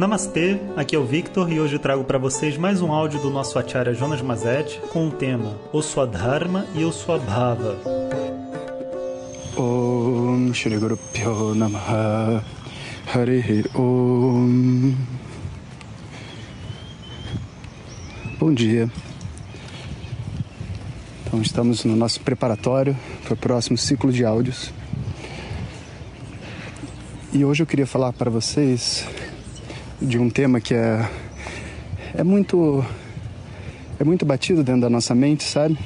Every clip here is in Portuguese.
Namastê, aqui é o Victor e hoje trago para vocês mais um áudio do nosso Acharya Jonas Mazet com o tema O Swadharma e o Swabhava. Om Shri Guru Pyo Namaha Hari Om Bom dia. Então estamos no nosso preparatório para o próximo ciclo de áudios. E hoje eu queria falar para vocês de um tema que é, é muito é muito batido dentro da nossa mente, sabe?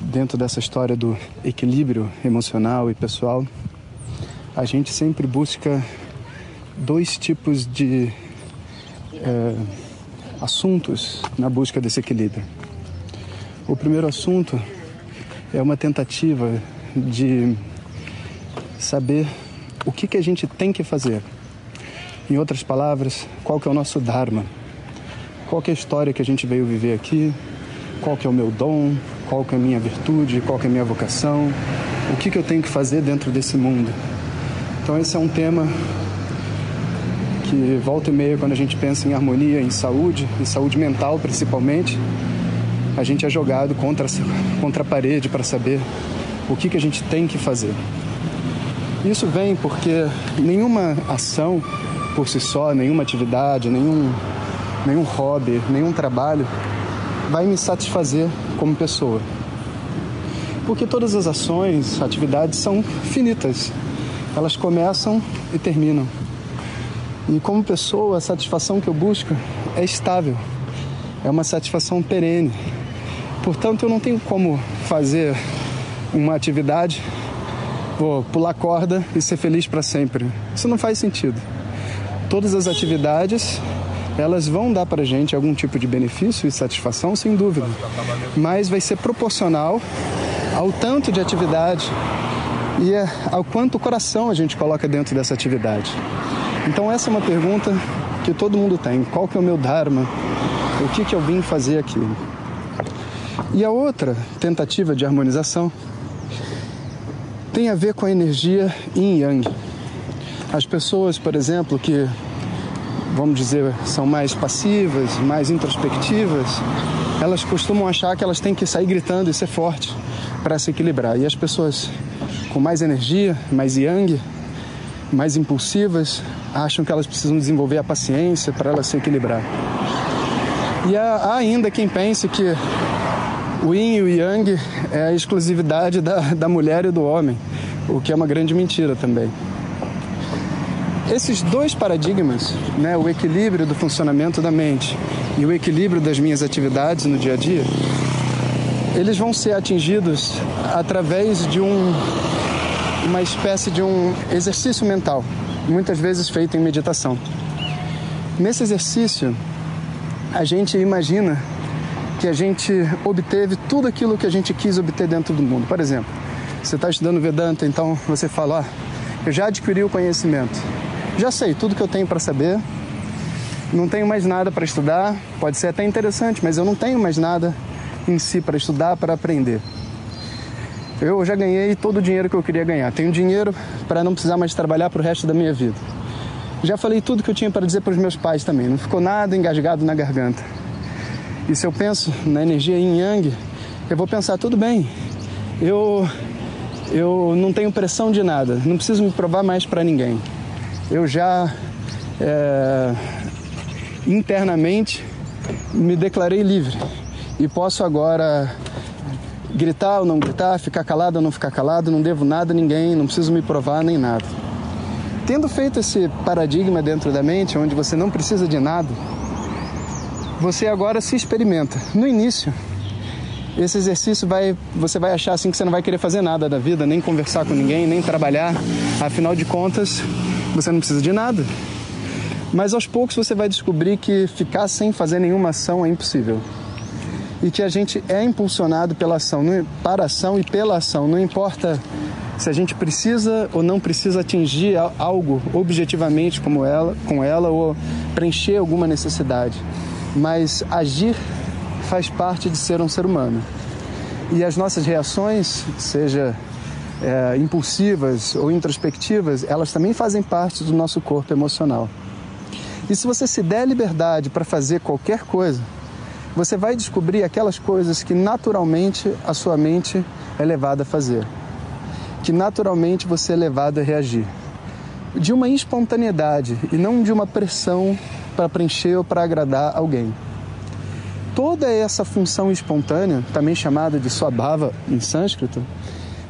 Dentro dessa história do equilíbrio emocional e pessoal, a gente sempre busca dois tipos de é, assuntos na busca desse equilíbrio. O primeiro assunto é uma tentativa de saber o que, que a gente tem que fazer em outras palavras, qual que é o nosso Dharma? Qual que é a história que a gente veio viver aqui? Qual que é o meu dom? Qual que é a minha virtude? Qual que é a minha vocação? O que, que eu tenho que fazer dentro desse mundo? Então esse é um tema que volta e meia quando a gente pensa em harmonia, em saúde, em saúde mental principalmente, a gente é jogado contra, contra a parede para saber o que, que a gente tem que fazer. Isso vem porque nenhuma ação por si só, nenhuma atividade, nenhum, nenhum hobby, nenhum trabalho vai me satisfazer como pessoa. Porque todas as ações, atividades são finitas. Elas começam e terminam. E como pessoa, a satisfação que eu busco é estável. É uma satisfação perene. Portanto, eu não tenho como fazer uma atividade, vou pular corda e ser feliz para sempre. Isso não faz sentido todas as atividades elas vão dar para gente algum tipo de benefício e satisfação, sem dúvida, mas vai ser proporcional ao tanto de atividade e ao quanto coração a gente coloca dentro dessa atividade. Então essa é uma pergunta que todo mundo tem: qual que é o meu dharma? O que que eu vim fazer aqui? E a outra tentativa de harmonização tem a ver com a energia yin yang. As pessoas, por exemplo, que vamos dizer, são mais passivas, mais introspectivas, elas costumam achar que elas têm que sair gritando e ser forte para se equilibrar. E as pessoas com mais energia, mais yang, mais impulsivas, acham que elas precisam desenvolver a paciência para elas se equilibrar. E há ainda quem pense que o yin e o yang é a exclusividade da, da mulher e do homem, o que é uma grande mentira também. Esses dois paradigmas, né, o equilíbrio do funcionamento da mente e o equilíbrio das minhas atividades no dia a dia, eles vão ser atingidos através de um, uma espécie de um exercício mental, muitas vezes feito em meditação. Nesse exercício, a gente imagina que a gente obteve tudo aquilo que a gente quis obter dentro do mundo. Por exemplo, você está estudando Vedanta, então você fala: ah, eu já adquiri o conhecimento já sei tudo que eu tenho para saber, não tenho mais nada para estudar, pode ser até interessante, mas eu não tenho mais nada em si para estudar, para aprender. Eu já ganhei todo o dinheiro que eu queria ganhar. Tenho dinheiro para não precisar mais trabalhar para o resto da minha vida. Já falei tudo que eu tinha para dizer para os meus pais também. Não ficou nada engasgado na garganta. E se eu penso na energia yin yang, eu vou pensar tudo bem. Eu eu não tenho pressão de nada. Não preciso me provar mais para ninguém eu já é, internamente me declarei livre e posso agora gritar ou não gritar, ficar calado ou não ficar calado, não devo nada a ninguém, não preciso me provar nem nada. Tendo feito esse paradigma dentro da mente, onde você não precisa de nada, você agora se experimenta. No início, esse exercício vai, você vai achar assim que você não vai querer fazer nada da vida, nem conversar com ninguém, nem trabalhar. Afinal de contas, você não precisa de nada. Mas aos poucos você vai descobrir que ficar sem fazer nenhuma ação é impossível. E que a gente é impulsionado pela ação, para a ação e pela ação. Não importa se a gente precisa ou não precisa atingir algo objetivamente como ela, com ela ou preencher alguma necessidade. Mas agir faz parte de ser um ser humano. E as nossas reações, seja é, impulsivas ou introspectivas, elas também fazem parte do nosso corpo emocional. E se você se der liberdade para fazer qualquer coisa, você vai descobrir aquelas coisas que naturalmente a sua mente é levada a fazer, que naturalmente você é levado a reagir. De uma espontaneidade e não de uma pressão para preencher ou para agradar alguém. Toda essa função espontânea, também chamada de swabhava em sânscrito,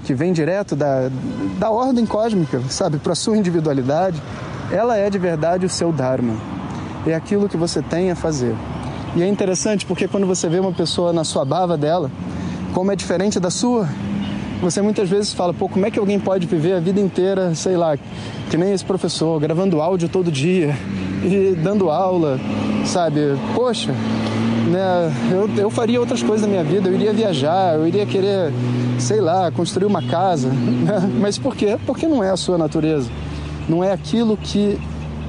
que vem direto da, da ordem cósmica, sabe, para sua individualidade, ela é de verdade o seu Dharma. É aquilo que você tem a fazer. E é interessante porque quando você vê uma pessoa na sua bava dela, como é diferente da sua, você muitas vezes fala, pô, como é que alguém pode viver a vida inteira, sei lá, que nem esse professor, gravando áudio todo dia e dando aula, sabe? Poxa, né, eu, eu faria outras coisas na minha vida, eu iria viajar, eu iria querer, sei lá, construir uma casa. Né? Mas por quê? Porque não é a sua natureza. Não é aquilo que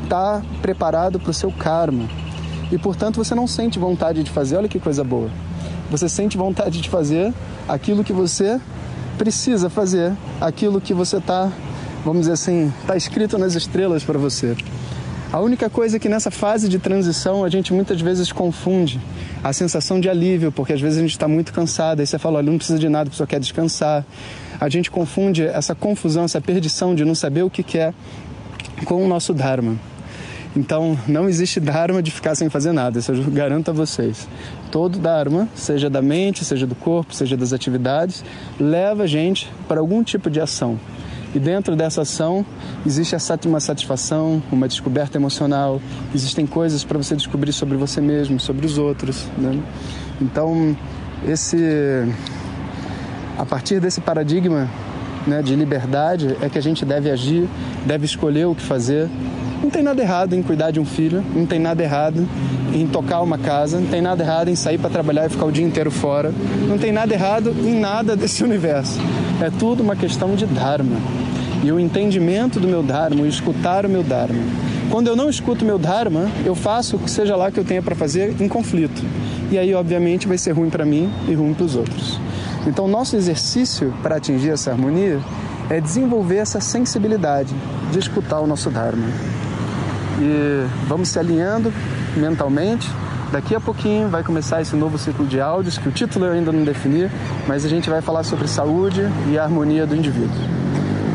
está preparado para o seu karma. E portanto você não sente vontade de fazer, olha que coisa boa. Você sente vontade de fazer aquilo que você precisa fazer, aquilo que você está, vamos dizer assim, está escrito nas estrelas para você. A única coisa é que nessa fase de transição a gente muitas vezes confunde a sensação de alívio, porque às vezes a gente está muito cansado, aí você fala, olha, não precisa de nada, a pessoa quer descansar. A gente confunde essa confusão, essa perdição de não saber o que quer com o nosso Dharma. Então, não existe Dharma de ficar sem fazer nada, isso eu garanto a vocês. Todo Dharma, seja da mente, seja do corpo, seja das atividades, leva a gente para algum tipo de ação. E dentro dessa ação existe uma satisfação, uma descoberta emocional, existem coisas para você descobrir sobre você mesmo, sobre os outros. Né? Então, esse, a partir desse paradigma né, de liberdade é que a gente deve agir, deve escolher o que fazer. Não tem nada errado em cuidar de um filho, não tem nada errado em tocar uma casa, não tem nada errado em sair para trabalhar e ficar o dia inteiro fora, não tem nada errado em nada desse universo. É tudo uma questão de Dharma e o entendimento do meu Dharma, o escutar o meu Dharma. Quando eu não escuto o meu Dharma, eu faço o que seja lá que eu tenha para fazer em conflito. E aí, obviamente, vai ser ruim para mim e ruim para os outros. Então, nosso exercício para atingir essa harmonia é desenvolver essa sensibilidade de escutar o nosso Dharma. E vamos se alinhando mentalmente. Daqui a pouquinho vai começar esse novo ciclo de áudios, que o título eu ainda não defini, mas a gente vai falar sobre saúde e harmonia do indivíduo.